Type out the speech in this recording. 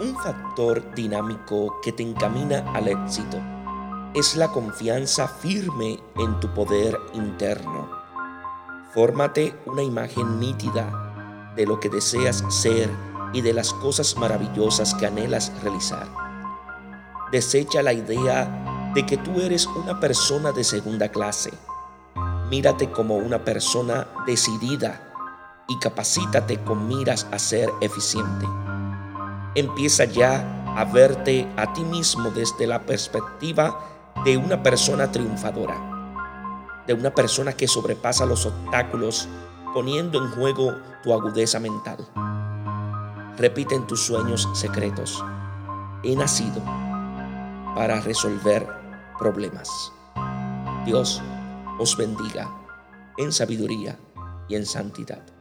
Un factor dinámico que te encamina al éxito es la confianza firme en tu poder interno. Fórmate una imagen nítida de lo que deseas ser y de las cosas maravillosas que anhelas realizar. Desecha la idea de que tú eres una persona de segunda clase. Mírate como una persona decidida y capacítate con miras a ser eficiente. Empieza ya a verte a ti mismo desde la perspectiva de una persona triunfadora, de una persona que sobrepasa los obstáculos poniendo en juego tu agudeza mental. Repite en tus sueños secretos, he nacido para resolver problemas. Dios os bendiga en sabiduría y en santidad.